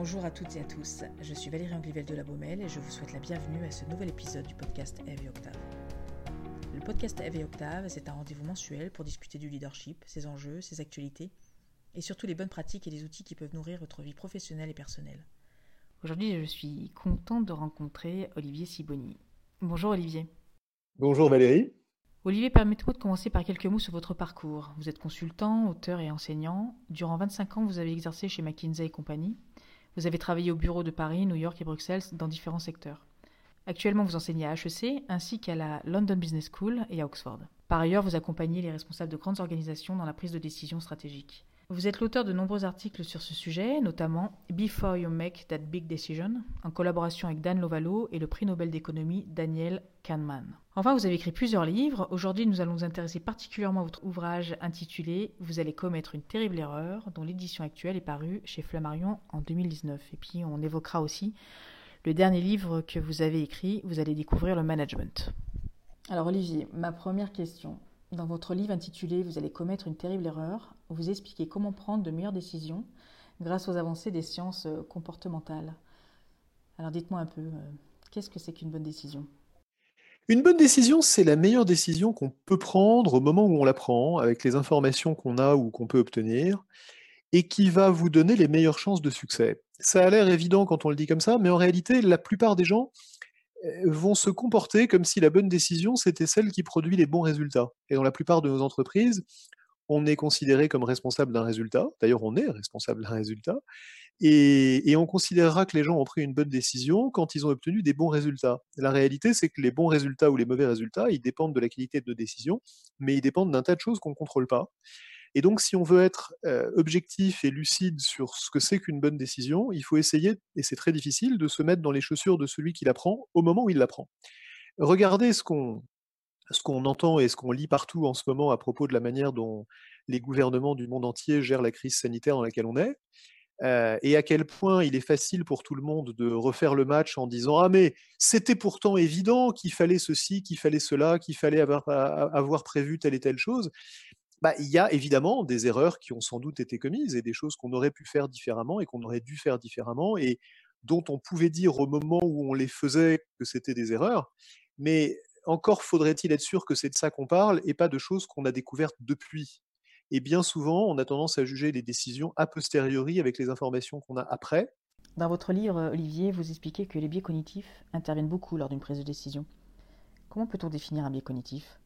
Bonjour à toutes et à tous, je suis Valérie Anglivel de la Baumelle et je vous souhaite la bienvenue à ce nouvel épisode du podcast Eve et Octave. Le podcast Eve et Octave, c'est un rendez-vous mensuel pour discuter du leadership, ses enjeux, ses actualités et surtout les bonnes pratiques et les outils qui peuvent nourrir votre vie professionnelle et personnelle. Aujourd'hui, je suis contente de rencontrer Olivier Siboni. Bonjour Olivier. Bonjour Valérie. Olivier, permettez-moi de commencer par quelques mots sur votre parcours. Vous êtes consultant, auteur et enseignant. Durant 25 ans, vous avez exercé chez McKinsey et compagnie. Vous avez travaillé au bureau de Paris, New York et Bruxelles dans différents secteurs. Actuellement, vous enseignez à HEC ainsi qu'à la London Business School et à Oxford. Par ailleurs, vous accompagnez les responsables de grandes organisations dans la prise de décision stratégique. Vous êtes l'auteur de nombreux articles sur ce sujet, notamment Before You Make That Big Decision, en collaboration avec Dan Lovalo et le prix Nobel d'économie Daniel Kahneman. Enfin, vous avez écrit plusieurs livres. Aujourd'hui, nous allons nous intéresser particulièrement à votre ouvrage intitulé Vous allez commettre une terrible erreur, dont l'édition actuelle est parue chez Flammarion en 2019. Et puis, on évoquera aussi le dernier livre que vous avez écrit, Vous allez découvrir le management. Alors Olivier, ma première question. Dans votre livre intitulé Vous allez commettre une terrible erreur, vous expliquez comment prendre de meilleures décisions grâce aux avancées des sciences euh, comportementales. Alors dites-moi un peu, euh, qu'est-ce que c'est qu'une bonne décision? Une bonne décision, c'est la meilleure décision qu'on peut prendre au moment où on la prend, avec les informations qu'on a ou qu'on peut obtenir, et qui va vous donner les meilleures chances de succès. Ça a l'air évident quand on le dit comme ça, mais en réalité, la plupart des gens vont se comporter comme si la bonne décision, c'était celle qui produit les bons résultats. Et dans la plupart de nos entreprises, on est considéré comme responsable d'un résultat. D'ailleurs, on est responsable d'un résultat. Et, on considérera que les gens ont pris une bonne décision quand ils ont obtenu des bons résultats. La réalité, c'est que les bons résultats ou les mauvais résultats, ils dépendent de la qualité de nos décisions, mais ils dépendent d'un tas de choses qu'on ne contrôle pas. Et donc, si on veut être euh, objectif et lucide sur ce que c'est qu'une bonne décision, il faut essayer, et c'est très difficile, de se mettre dans les chaussures de celui qui la prend au moment où il la prend. Regardez ce qu'on ce qu'on entend et ce qu'on lit partout en ce moment à propos de la manière dont les gouvernements du monde entier gèrent la crise sanitaire dans laquelle on est, euh, et à quel point il est facile pour tout le monde de refaire le match en disant Ah, mais c'était pourtant évident qu'il fallait ceci, qu'il fallait cela, qu'il fallait avoir, avoir prévu telle et telle chose bah, il y a évidemment des erreurs qui ont sans doute été commises et des choses qu'on aurait pu faire différemment et qu'on aurait dû faire différemment et dont on pouvait dire au moment où on les faisait que c'était des erreurs. Mais encore faudrait-il être sûr que c'est de ça qu'on parle et pas de choses qu'on a découvertes depuis. Et bien souvent, on a tendance à juger les décisions a posteriori avec les informations qu'on a après. Dans votre livre, Olivier, vous expliquez que les biais cognitifs interviennent beaucoup lors d'une prise de décision. Comment peut-on définir un biais cognitif?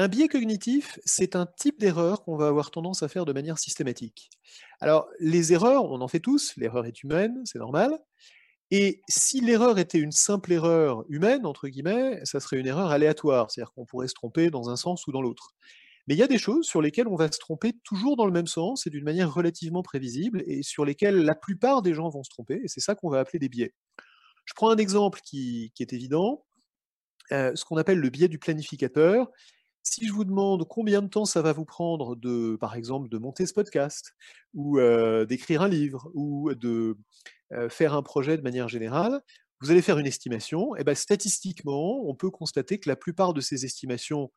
Un biais cognitif, c'est un type d'erreur qu'on va avoir tendance à faire de manière systématique. Alors, les erreurs, on en fait tous, l'erreur est humaine, c'est normal. Et si l'erreur était une simple erreur humaine, entre guillemets, ça serait une erreur aléatoire, c'est-à-dire qu'on pourrait se tromper dans un sens ou dans l'autre. Mais il y a des choses sur lesquelles on va se tromper toujours dans le même sens et d'une manière relativement prévisible, et sur lesquelles la plupart des gens vont se tromper, et c'est ça qu'on va appeler des biais. Je prends un exemple qui, est évident, euh, ce qu'on appelle le biais du planificateur. Si je vous demande combien de temps ça va vous prendre de, par exemple, de monter ce podcast, ou d'écrire un livre, ou de faire un projet de manière générale, vous allez faire une estimation. Et ben, statistiquement, on peut constater que la plupart de ces estimations,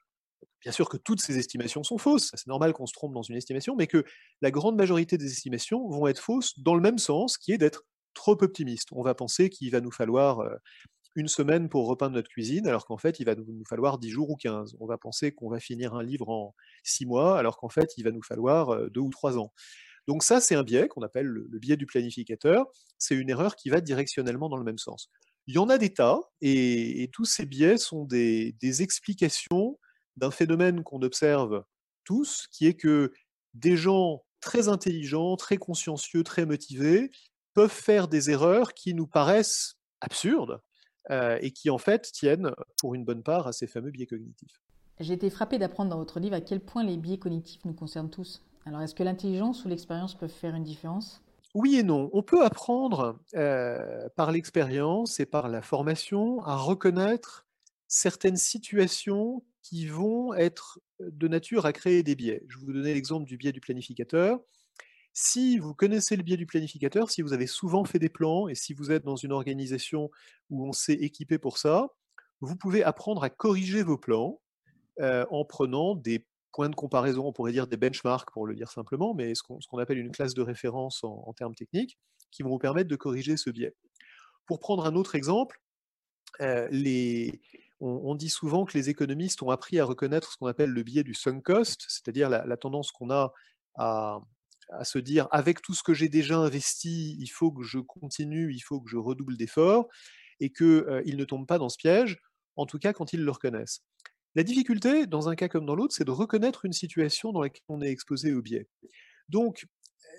bien sûr que toutes ces estimations sont fausses, c'est normal qu'on se trompe dans une estimation, mais que la grande majorité des estimations vont être fausses dans le même sens, qui est d'être trop optimiste. On va penser qu'il va nous falloir une semaine pour repeindre notre cuisine, alors qu'en fait, il va nous falloir 10 jours ou 15. On va penser qu'on va finir un livre en 6 mois, alors qu'en fait, il va nous falloir 2 ou 3 ans. Donc ça, c'est un biais qu'on appelle le, biais du planificateur. C'est une erreur qui va directionnellement dans le même sens. Il y en a des tas, et, tous ces biais sont des, explications d'un phénomène qu'on observe tous, qui est que des gens très intelligents, très consciencieux, très motivés, peuvent faire des erreurs qui nous paraissent absurdes, euh, et qui en fait tiennent pour une bonne part à ces fameux biais cognitifs. J'ai été frappé d'apprendre dans votre livre à quel point les biais cognitifs nous concernent tous. Alors est-ce que l'intelligence ou l'expérience peuvent faire une différence? Oui et non. On peut apprendre euh, par l'expérience et par la formation à reconnaître certaines situations qui vont être de nature à créer des biais. Je vais vous donner l'exemple du biais du planificateur. Si vous connaissez le biais du planificateur, si vous avez souvent fait des plans et si vous êtes dans une organisation où on s'est équipé pour ça, vous pouvez apprendre à corriger vos plans en prenant des points de comparaison, on pourrait dire des benchmarks pour le dire simplement, mais ce qu'on appelle une classe de référence en, termes techniques, qui vont vous permettre de corriger ce biais. Pour prendre un autre exemple, euh, on, dit souvent que les économistes ont appris à reconnaître ce qu'on appelle le biais du sunk cost, c'est-à-dire la, tendance qu'on a à, se dire avec tout ce que j'ai déjà investi, il faut que je continue, il faut que je redouble d'efforts, et qu'ils euh, ne tombent pas dans ce piège, en tout cas quand ils le reconnaissent. La difficulté, dans un cas comme dans l'autre, c'est de reconnaître une situation dans laquelle on est exposé au biais. Donc,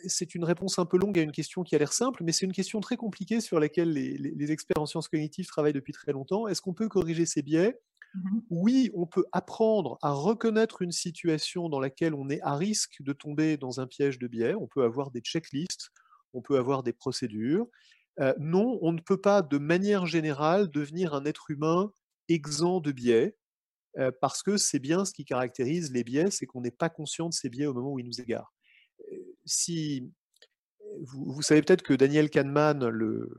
c'est une réponse un peu longue à une question qui a l'air simple, mais c'est une question très compliquée sur laquelle les, experts en sciences cognitives travaillent depuis très longtemps. Est-ce qu'on peut corriger ces biais mmh Oui, on peut apprendre à reconnaître une situation dans laquelle on est à risque de tomber dans un piège de biais. On peut avoir des checklists, on peut avoir des procédures. Non, on ne peut pas de manière générale devenir un être humain exempt de biais, parce que c'est bien ce qui caractérise les biais, c'est qu'on n'est pas conscient de ces biais au moment où ils nous égarent. Si, vous, savez peut-être que Daniel Kahneman, le,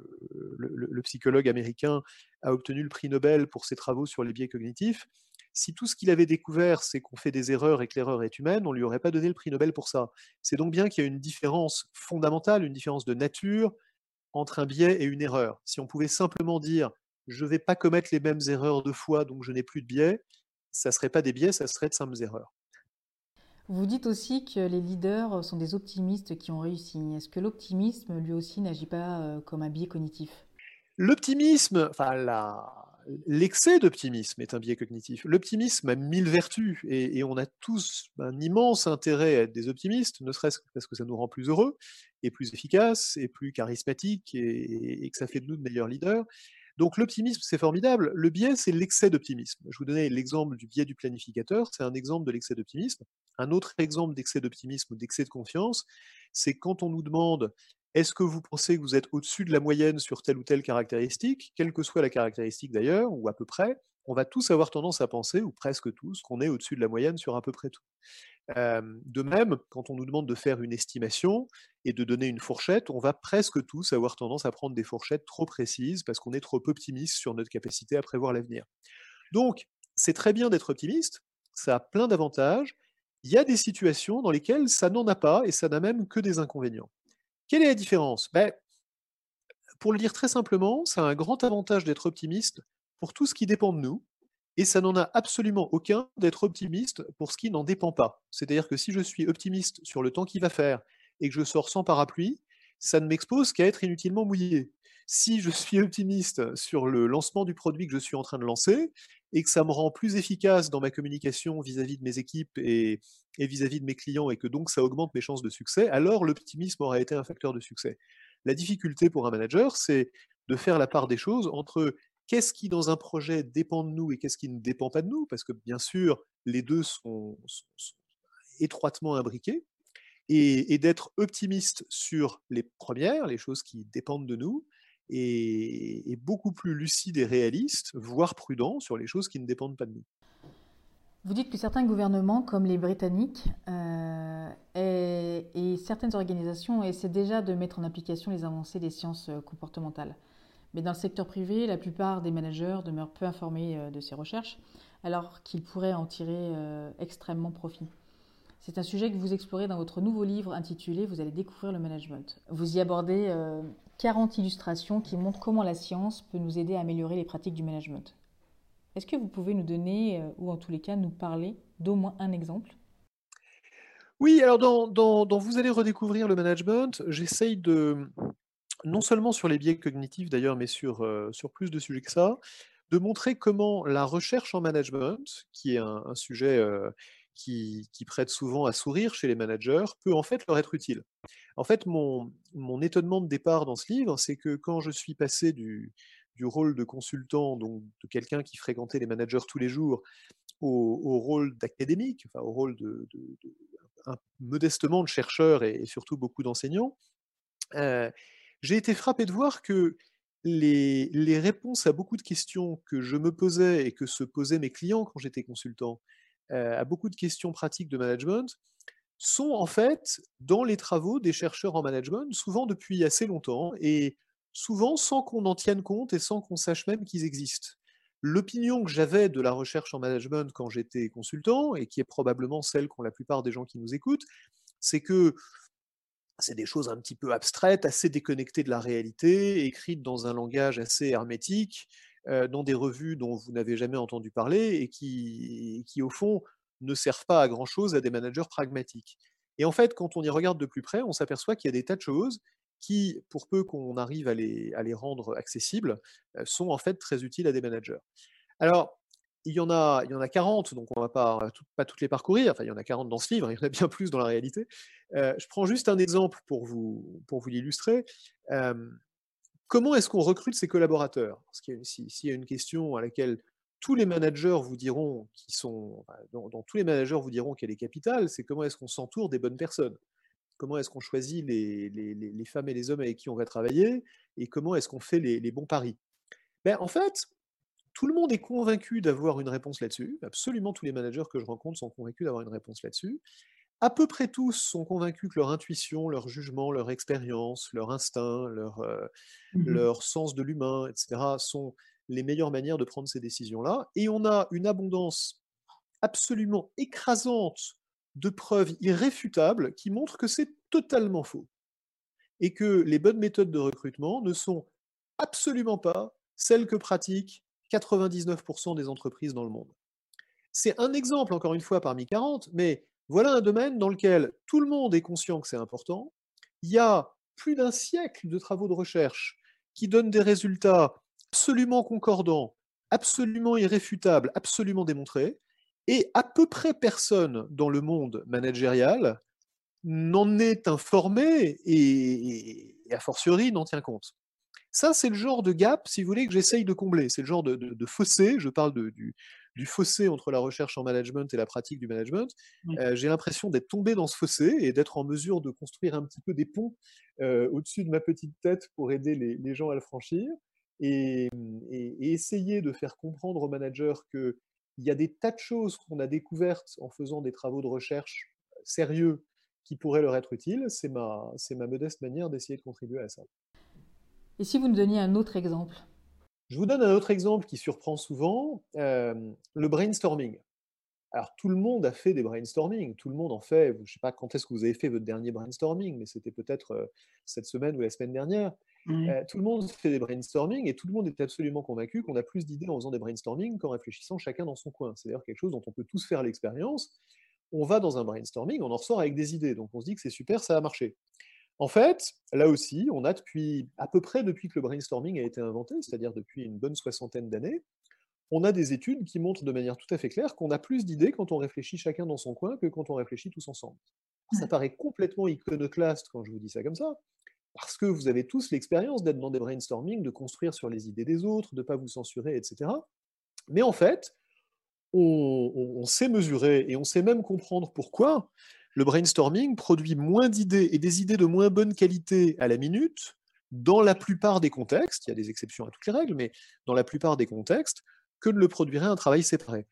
psychologue américain, a obtenu le prix Nobel pour ses travaux sur les biais cognitifs. Si tout ce qu'il avait découvert, c'est qu'on fait des erreurs et que l'erreur est humaine, on ne lui aurait pas donné le prix Nobel pour ça. C'est donc bien qu'il y a une différence fondamentale, une différence de nature entre un biais et une erreur. Si on pouvait simplement dire je ne vais pas commettre les mêmes erreurs deux fois, donc je n'ai plus de biais, ça ne serait pas des biais, ça serait de simples erreurs. Vous dites aussi que les leaders sont des optimistes qui ont réussi. Est-ce que l'optimisme, lui aussi, n'agit pas euh, comme un biais cognitif? L'optimisme, enfin l'excès d'optimisme est un biais cognitif. L'optimisme a mille vertus et, on a tous un immense intérêt à être des optimistes, ne serait-ce que parce que ça nous rend plus heureux et plus efficaces et plus charismatiques et que ça fait de nous de meilleurs leaders. Donc l'optimisme, c'est formidable. Le biais, c'est l'excès d'optimisme. Je vous donnais l'exemple du biais du planificateur, c'est un exemple de l'excès d'optimisme. Un autre exemple d'excès d'optimisme ou d'excès de confiance, c'est quand on nous demande est-ce que vous pensez que vous êtes au-dessus de la moyenne sur telle ou telle caractéristique, quelle que soit la caractéristique d'ailleurs, ou à peu près, on va tous avoir tendance à penser, ou presque tous, qu'on est au-dessus de la moyenne sur à peu près tout de même, quand on nous demande de faire une estimation et de donner une fourchette, on va presque tous avoir tendance à prendre des fourchettes trop précises parce qu'on est trop optimiste sur notre capacité à prévoir l'avenir. Donc, c'est très bien d'être optimiste, ça a plein d'avantages. Il y a des situations dans lesquelles ça n'en a pas et ça n'a même que des inconvénients. Quelle est la différence? Ben, Pour le dire très simplement, ça a un grand avantage d'être optimiste pour tout ce qui dépend de nous, et ça n'en a absolument aucun d'être optimiste pour ce qui n'en dépend pas. C'est-à-dire que si je suis optimiste sur le temps qu'il va faire et que je sors sans parapluie, ça ne m'expose qu'à être inutilement mouillé. Si je suis optimiste sur le lancement du produit que je suis en train de lancer et que ça me rend plus efficace dans ma communication vis-à-vis de mes équipes et vis-à-vis de mes clients et que donc ça augmente mes chances de succès, alors l'optimisme aura été un facteur de succès. La difficulté pour un manager, c'est de faire la part des choses entre qu'est-ce qui, dans un projet, dépend de nous et qu'est-ce qui ne dépend pas de nous, parce que bien sûr, les deux sont, étroitement imbriqués, et, d'être optimiste sur les premières, les choses qui dépendent de nous, et, beaucoup plus lucide et réaliste, voire prudent sur les choses qui ne dépendent pas de nous. Vous dites que certains gouvernements, comme les Britanniques euh, et, certaines organisations, essaient déjà de mettre en application les avancées des sciences euh, comportementales. Mais dans le secteur privé, la plupart des managers demeurent peu informés euh, de ces recherches, alors qu'ils pourraient en tirer extrêmement profit. C'est un sujet que vous explorez dans votre nouveau livre intitulé Vous allez découvrir le management. Vous y abordez 40 euh, illustrations qui montrent comment la science peut nous aider à améliorer les pratiques du management. Est-ce que vous pouvez nous donner, ou en tous les cas nous parler d'au moins un exemple? Oui, alors dans, Vous allez redécouvrir le management, j'essaye de, non seulement sur les biais cognitifs d'ailleurs, mais sur, euh, plus de sujets que ça, de montrer comment la recherche en management, qui est un, sujet euh, qui, prête souvent à sourire chez les managers, peut en fait leur être utile. En fait, mon, mon étonnement de départ dans ce livre, c'est que quand je suis passé du, du rôle de consultant, donc de quelqu'un qui fréquentait les managers tous les jours, au, rôle d'académique, enfin, au rôle de, modestement de chercheur et, surtout beaucoup d'enseignants, euh, j'ai été frappé de voir que les, réponses à beaucoup de questions que je me posais et que se posaient mes clients quand j'étais consultant, euh, à beaucoup de questions pratiques de management, sont en fait dans les travaux des chercheurs en management, souvent depuis assez longtemps, et souvent sans qu'on en tienne compte et sans qu'on sache même qu'ils existent. l'opinion que j'avais de la recherche en management quand j'étais consultant, et qui est probablement celle qu'ont la plupart des gens qui nous écoutent, c'est que c'est des choses un petit peu abstraites, assez déconnectées de la réalité, écrites dans un langage assez hermétique, dans des revues dont vous n'avez jamais entendu parler et qui, qui, au fond, ne servent pas à grand-chose à des managers pragmatiques. Et en fait, quand on y regarde de plus près, on s'aperçoit qu'il y a des tas de choses qui, pour peu qu'on arrive à les, à les, rendre accessibles, euh, sont en fait très utiles à des managers. Alors, il y en a, il y en a 40, donc on ne va pas, pas toutes les parcourir. Enfin, il y en a 40 dans ce livre, il y en a bien plus dans la réalité. Euh, je prends juste un exemple pour vous, pour vous l'illustrer. Euh, comment est-ce qu'on recrute ses collaborateurs? Parce s'il y a une question à laquelle tous les managers vous diront, qui sont, dans, tous les managers vous diront qu'elle est capitale, c'est comment est-ce qu'on s'entoure des bonnes personnes? Comment est-ce qu'on choisit les, les, les, femmes et les hommes avec qui on va travailler? Et comment est-ce qu'on fait les, bons paris? Ben, En fait, tout le monde est convaincu d'avoir une réponse là-dessus. Absolument tous les managers que je rencontre sont convaincus d'avoir une réponse là-dessus. À peu près tous sont convaincus que leur intuition, leur jugement, leur expérience, leur instinct, leur, euh, mmh leur sens de l'humain, etc., sont les meilleures manières de prendre ces décisions-là. Et on a une abondance absolument écrasante de preuves irréfutables qui montrent que c'est totalement faux. Et que les bonnes méthodes de recrutement ne sont absolument pas celles que pratiquent 99% des entreprises dans le monde. C'est un exemple, encore une fois, parmi 40, mais voilà un domaine dans lequel tout le monde est conscient que c'est important. Il y a plus d'un siècle de travaux de recherche qui donnent des résultats absolument concordants, absolument irréfutables, absolument démontrés, et à peu près personne dans le monde managérial n'en est informé et, et a fortiori n'en tient compte. Ça, c'est le genre de gap, si vous voulez, que j'essaye de combler. C'est le genre de, fossé, je parle du, fossé entre la recherche en management et la pratique du management. Euh, j'ai l'impression d'être tombé dans ce fossé et d'être en mesure de construire un petit peu des ponts euh, au-dessus de ma petite tête pour aider les, gens à le franchir et, essayer de faire comprendre aux managers qu'il y a des tas de choses qu'on a découvertes en faisant des travaux de recherche sérieux qui pourraient leur être utiles. C'est ma, ma modeste manière d'essayer de contribuer à ça. Et si vous nous donniez un autre exemple? Je vous donne un autre exemple qui surprend souvent, euh, le brainstorming. Alors tout le monde a fait des brainstorming, tout le monde en fait, je ne sais pas quand est-ce que vous avez fait votre dernier brainstorming, mais c'était peut-être euh, cette semaine ou la semaine dernière. Euh, tout le monde fait des brainstorming et tout le monde est absolument convaincu qu'on a plus d'idées en faisant des brainstorming qu'en réfléchissant chacun dans son coin. C'est d'ailleurs quelque chose dont on peut tous faire l'expérience. On va dans un brainstorming, on en ressort avec des idées, donc on se dit que c'est super, ça a marché. En fait, là aussi, on a depuis à peu près depuis que le brainstorming a été inventé, c'est-à-dire depuis une bonne soixantaine d'années, on a des études qui montrent de manière tout à fait claire qu'on a plus d'idées quand on réfléchit chacun dans son coin que quand on réfléchit tous ensemble. Ça paraît complètement iconoclaste quand je vous dis ça comme ça, parce que vous avez tous l'expérience d'être dans des brainstorming, de construire sur les idées des autres, de ne pas vous censurer, etc. Mais en fait, on, on sait mesurer et on sait même comprendre pourquoi le brainstorming produit moins d'idées et des idées de moins bonne qualité à la minute. Dans la plupart des contextes, il y a des exceptions à toutes les règles, mais dans la plupart des contextes, que ne le produirait un travail séparé?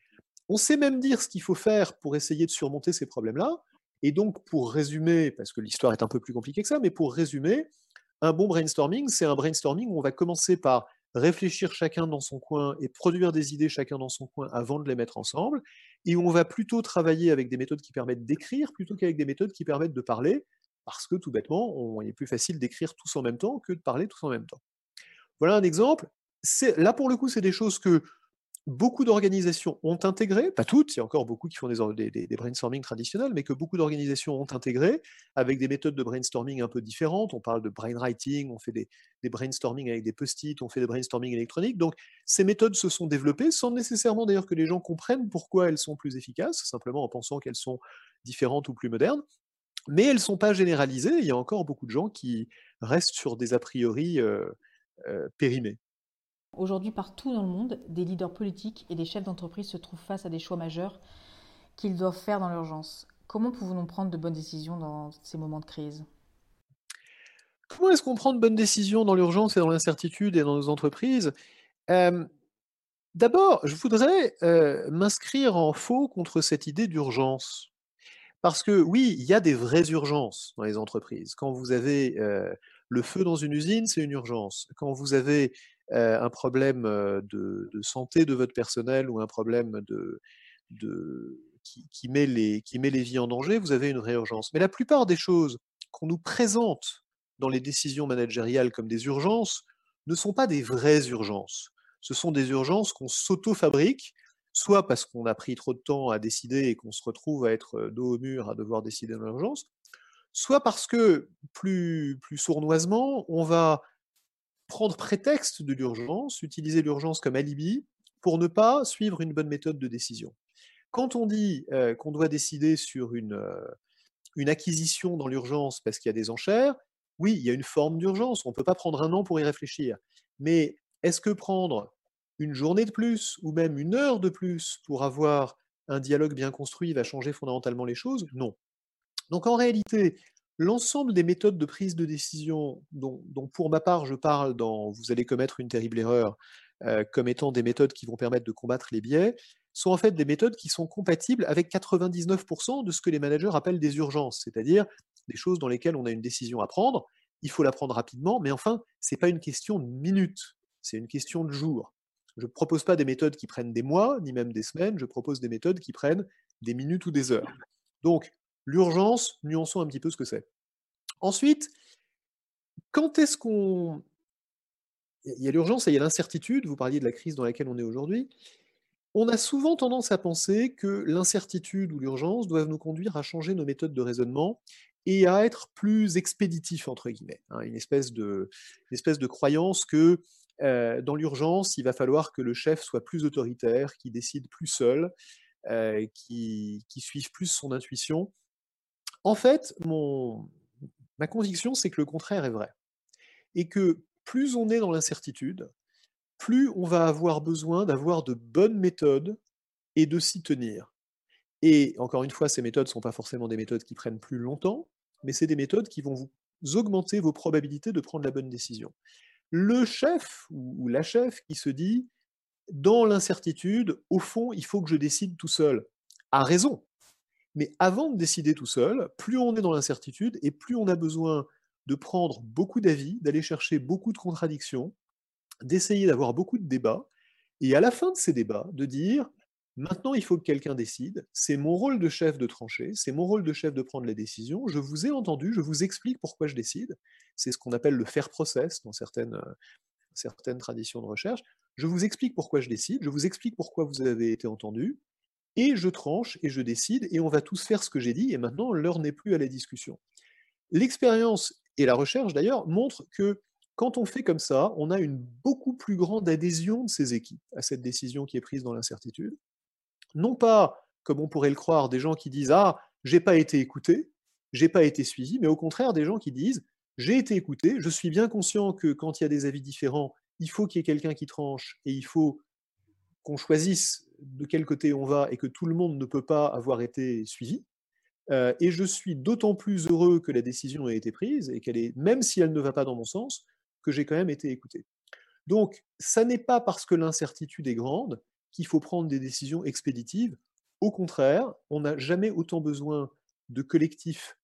On sait même dire ce qu'il faut faire pour essayer de surmonter ces problèmes-là, et donc pour résumer, parce que l'histoire est un peu plus compliquée que ça, mais pour résumer, un bon brainstorming, c'est un brainstorming où on va commencer par réfléchir chacun dans son coin et produire des idées chacun dans son coin avant de les mettre ensemble, et on va plutôt travailler avec des méthodes qui permettent d'écrire plutôt qu'avec des méthodes qui permettent de parler, parce que tout bêtement, il est plus facile d'écrire tous en même temps que de parler tous en même temps. Voilà un exemple. Là, pour le coup, c'est des choses que beaucoup d'organisations ont intégré, pas toutes, il y a encore beaucoup qui font des, brainstorming traditionnels, mais que beaucoup d'organisations ont intégré avec des méthodes de brainstorming un peu différentes. On parle de brainwriting, on fait des, brainstorming avec des post-it, on fait des brainstorming électroniques. Donc ces méthodes se sont développées sans nécessairement d'ailleurs que les gens comprennent pourquoi elles sont plus efficaces, simplement en pensant qu'elles sont différentes ou plus modernes. Mais elles ne sont pas généralisées, il y a encore beaucoup de gens qui restent sur des a priori euh, euh, périmés. Aujourd'hui, partout dans le monde, des leaders politiques et des chefs d'entreprise se trouvent face à des choix majeurs qu'ils doivent faire dans l'urgence. Comment pouvons-nous prendre de bonnes décisions dans ces moments de crise? Comment est-ce qu'on prend de bonnes décisions dans l'urgence et dans l'incertitude et dans nos entreprises? D'abord, je voudrais m'inscrire en faux contre cette idée d'urgence. Parce que oui, il y a des vraies urgences dans les entreprises. Quand vous avez le feu dans une usine, c'est une urgence. Quand vous avez un problème de, santé de votre personnel ou un problème de, qui, met les, qui met les vies en danger, vous avez une réurgence. Mais la plupart des choses qu'on nous présente dans les décisions managériales comme des urgences ne sont pas des vraies urgences. Ce sont des urgences qu'on s'auto-fabrique, soit parce qu'on a pris trop de temps à décider et qu'on se retrouve à être dos au mur à devoir décider dans l'urgence, soit parce que, plus, plus sournoisement, on va prendre prétexte de l'urgence, utiliser l'urgence comme alibi pour ne pas suivre une bonne méthode de décision. Quand on dit qu'on doit décider sur une, une acquisition dans l'urgence parce qu'il y a des enchères, oui, il y a une forme d'urgence, on ne peut pas prendre un an pour y réfléchir. Mais est-ce que prendre une journée de plus ou même une heure de plus pour avoir un dialogue bien construit va changer fondamentalement les choses? Non. Donc en réalité, l'ensemble des méthodes de prise de décision dont, pour ma part je parle dans Vous allez commettre une terrible erreur comme étant des méthodes qui vont permettre de combattre les biais, sont en fait des méthodes qui sont compatibles avec 99% de ce que les managers appellent des urgences, c'est-à-dire des choses dans lesquelles on a une décision à prendre, il faut la prendre rapidement, mais enfin, ce n'est pas une question de minutes, c'est une question de jours. Je ne propose pas des méthodes qui prennent des mois, ni même des semaines, je propose des méthodes qui prennent des minutes ou des heures. Donc, l'urgence, nuançons un petit peu ce que c'est. Ensuite, quand est-ce qu'on... Il y a l'urgence et il y a l'incertitude, vous parliez de la crise dans laquelle on est aujourd'hui. On a souvent tendance à penser que l'incertitude ou l'urgence doivent nous conduire à changer nos méthodes de raisonnement et à être plus expéditifs, entre guillemets. Hein, une, espèce de, espèce de croyance que euh, dans l'urgence, il va falloir que le chef soit plus autoritaire, qui décide plus seul, euh, qui, qui suive plus son intuition. En fait, ma conviction, c'est que le contraire est vrai. Et que plus on est dans l'incertitude, plus on va avoir besoin d'avoir de bonnes méthodes et de s'y tenir. Et encore une fois, ces méthodes ne sont pas forcément des méthodes qui prennent plus longtemps, mais c'est des méthodes qui vont vous augmenter vos probabilités de prendre la bonne décision. Le chef ou la chef qui se dit, dans l'incertitude, au fond, il faut que je décide tout seul, a raison. Mais avant de décider tout seul, plus on est dans l'incertitude et plus on a besoin de prendre beaucoup d'avis, d'aller chercher beaucoup de contradictions, d'essayer d'avoir beaucoup de débats, et à la fin de ces débats, de dire, maintenant il faut que quelqu'un décide, c'est mon rôle de chef de trancher, c'est mon rôle de chef de prendre les décisions, je vous ai entendu, je vous explique pourquoi je décide, c'est ce qu'on appelle le faire process dans certaines, certaines traditions de recherche, je vous explique pourquoi je décide, je vous explique pourquoi vous avez été entendu, et je tranche et je décide, et on va tous faire ce que j'ai dit, et maintenant l'heure n'est plus à la discussion. L'expérience et la recherche d'ailleurs montrent que quand on fait comme ça, on a une beaucoup plus grande adhésion de ces équipes à cette décision qui est prise dans l'incertitude. Non pas, comme on pourrait le croire, des gens qui disent Ah, j'ai pas été écouté, j'ai pas été suivi, mais au contraire des gens qui disent J'ai été écouté, je suis bien conscient que quand il y a des avis différents, il faut qu'il y ait quelqu'un qui tranche et il faut qu'on choisisse de quel côté on va et que tout le monde ne peut pas avoir été suivi. Euh, et je suis d'autant plus heureux que la décision ait été prise et qu'elle est, même si elle ne va pas dans mon sens, que j'ai quand même été écouté. Donc, ça n'est pas parce que l'incertitude est grande qu'il faut prendre des décisions expéditives. Au contraire, on n'a jamais autant besoin de collectifs,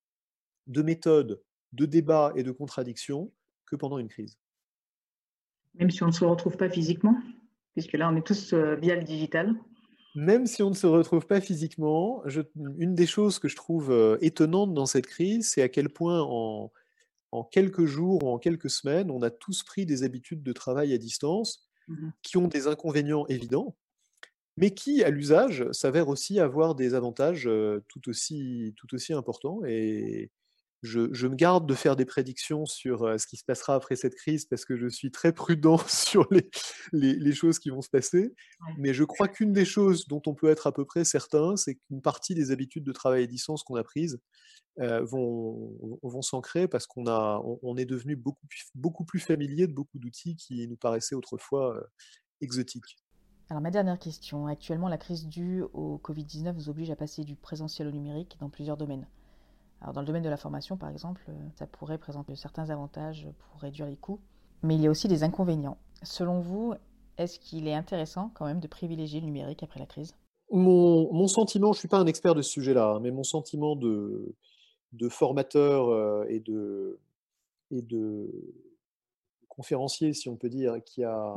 de méthodes, de débats et de contradictions que pendant une crise. Même si on ne se retrouve pas physiquement, puisque là, on est tous euh, via le digital. Même si on ne se retrouve pas physiquement, une des choses que je trouve euh, étonnante dans cette crise, c'est à quel point en, en quelques jours ou en quelques semaines, on a tous pris des habitudes de travail à distance mmh qui ont des inconvénients évidents, mais qui, à l'usage, s'avèrent aussi avoir des avantages tout aussi, tout aussi importants. Et je, me garde de faire des prédictions sur ce qui se passera après cette crise parce que je suis très prudent sur les, les, choses qui vont se passer. Mais je crois qu'une des choses dont on peut être à peu près certain, c'est qu'une partie des habitudes de travail à distance qu'on a prises vont, vont s'ancrer parce qu'on a, on, est devenu beaucoup, beaucoup plus familier de beaucoup d'outils qui nous paraissaient autrefois exotiques. Alors ma dernière question, actuellement la crise due au Covid-19 vous oblige à passer du présentiel au numérique dans plusieurs domaines. Alors dans le domaine de la formation, par exemple, euh, ça pourrait présenter certains avantages pour réduire les coûts, mais il y a aussi des inconvénients. Selon vous, est-ce qu'il est intéressant quand même de privilégier le numérique après la crise? Mon, sentiment, je ne suis pas un expert de ce sujet-là, hein, mais mon sentiment de, de formateur euh, et de, et de conférencier, si on peut dire, qui a,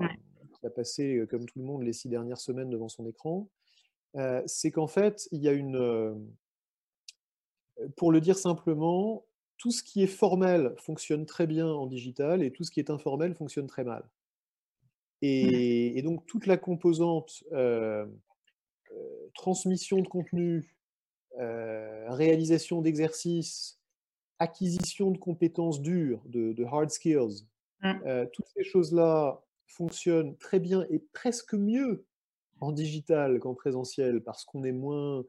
qui a, passé, comme tout le monde, les six dernières semaines devant son écran, c'est qu'en fait, il y a une... pour le dire simplement, tout ce qui est formel fonctionne très bien en digital et tout ce qui est informel fonctionne très mal. Et, donc toute la composante transmission de contenu, réalisation d'exercices, acquisition de compétences dures, de, hard skills, mmh. toutes ces choses-là fonctionnent très bien et presque mieux en digital qu'en présentiel parce qu'on est moins,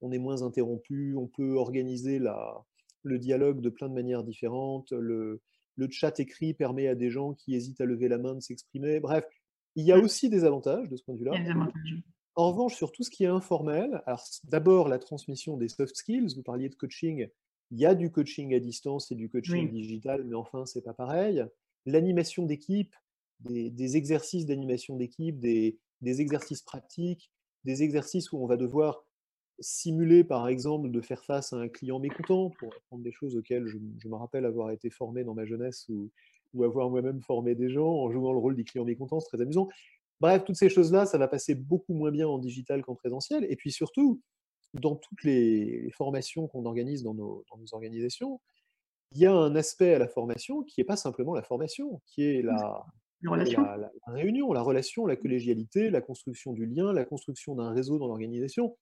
on est moins interrompu, on peut organiser la, le dialogue de plein de manières différentes, le, le chat écrit permet à des gens qui hésitent à lever la main de s'exprimer. Bref, il y a mmh. aussi des avantages de ce point de vue-là. En revanche, sur tout ce qui est informel, alors d'abord la transmission des soft skills, vous parliez de coaching, il y a du coaching à distance et du coaching digital, mais enfin, c'est pas pareil. L'animation d'équipe, des, exercices d'animation d'équipe, des, des, exercices pratiques, des exercices où on va devoir simuler, par exemple, de faire face à un client mécontent, pour apprendre des choses auxquelles je, me rappelle avoir été formé dans ma jeunesse ou, ou avoir moi-même formé des gens en jouant le rôle des clients mécontents, c'est très amusant. Bref, toutes ces choses-là, ça va passer beaucoup moins bien en digital qu'en présentiel. Et puis surtout, dans toutes les, formations qu'on organise dans nos, organisations, il y a un aspect à la formation qui n'est pas simplement la formation, qui est la, la, réunion, la relation, la collégialité, la construction du lien, la construction d'un réseau dans l'organisation.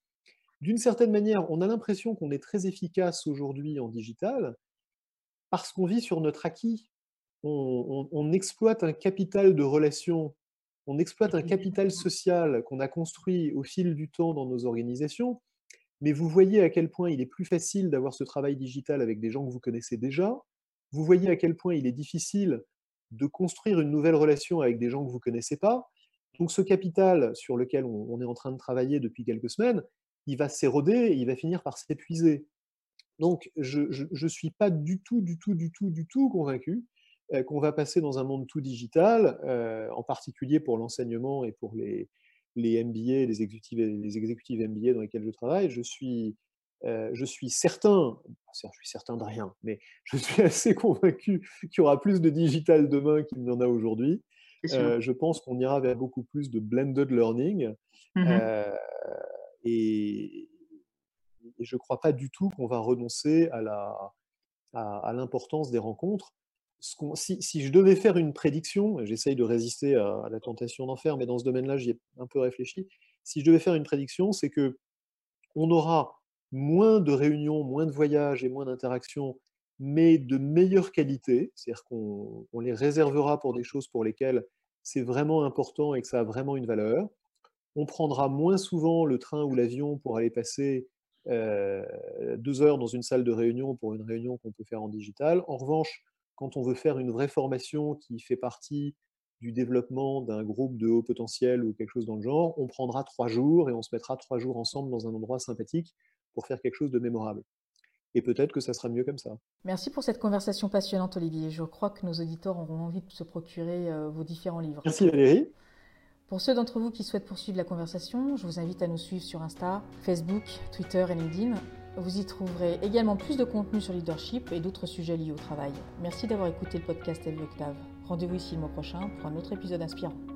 D'une certaine manière, on a l'impression qu'on est très efficace aujourd'hui en digital parce qu'on vit sur notre acquis. On, exploite un capital de relations, on exploite un capital social qu'on a construit au fil du temps dans nos organisations. Mais vous voyez à quel point il est plus facile d'avoir ce travail digital avec des gens que vous connaissez déjà. Vous voyez à quel point il est difficile de construire une nouvelle relation avec des gens que vous ne connaissez pas. Donc ce capital sur lequel on est en train de travailler depuis quelques semaines, il va s'éroder et il va finir par s'épuiser. Donc, je ne suis pas du tout, du tout, du tout, du tout convaincu euh, qu'on va passer dans un monde tout digital, euh, en particulier pour l'enseignement et pour les, les MBA, les exécutifs, les exécutifs MBA dans lesquels je travaille. Je suis, euh, je suis certain, je suis certain de rien, mais je suis assez convaincu qu'il y aura plus de digital demain qu'il n'y en a aujourd'hui. je pense qu'on ira vers beaucoup plus de blended learning. Mmh et, je ne crois pas du tout qu'on va renoncer à, la, à, l'importance des rencontres. Si, je devais faire une prédiction, j'essaye de résister à, la tentation d'en faire, mais dans ce domaine-là, j'y ai un peu réfléchi. Si je devais faire une prédiction, c'est que on aura moins de réunions, moins de voyages et moins d'interactions, mais de meilleure qualité, c'est-à-dire qu'on les réservera pour des choses pour lesquelles c'est vraiment important et que ça a vraiment une valeur on prendra moins souvent le train ou l'avion pour aller passer deux heures dans une salle de réunion pour une réunion qu'on peut faire en digital. En revanche, quand on veut faire une vraie formation qui fait partie du développement d'un groupe de haut potentiel ou quelque chose dans le genre, on prendra trois jours et on se mettra trois jours ensemble dans un endroit sympathique pour faire quelque chose de mémorable. Et peut-être que ça sera mieux comme ça. Merci pour cette conversation passionnante, Olivier. Je crois que nos auditeurs auront envie de se procurer vos différents livres. Merci Valérie. Pour ceux d'entre vous qui souhaitent poursuivre la conversation, je vous invite à nous suivre sur Insta, Facebook, Twitter et LinkedIn. Vous y trouverez également plus de contenu sur leadership et d'autres sujets liés au travail. Merci d'avoir écouté le podcast Elve Rendez-vous ici le mois prochain pour un autre épisode inspirant.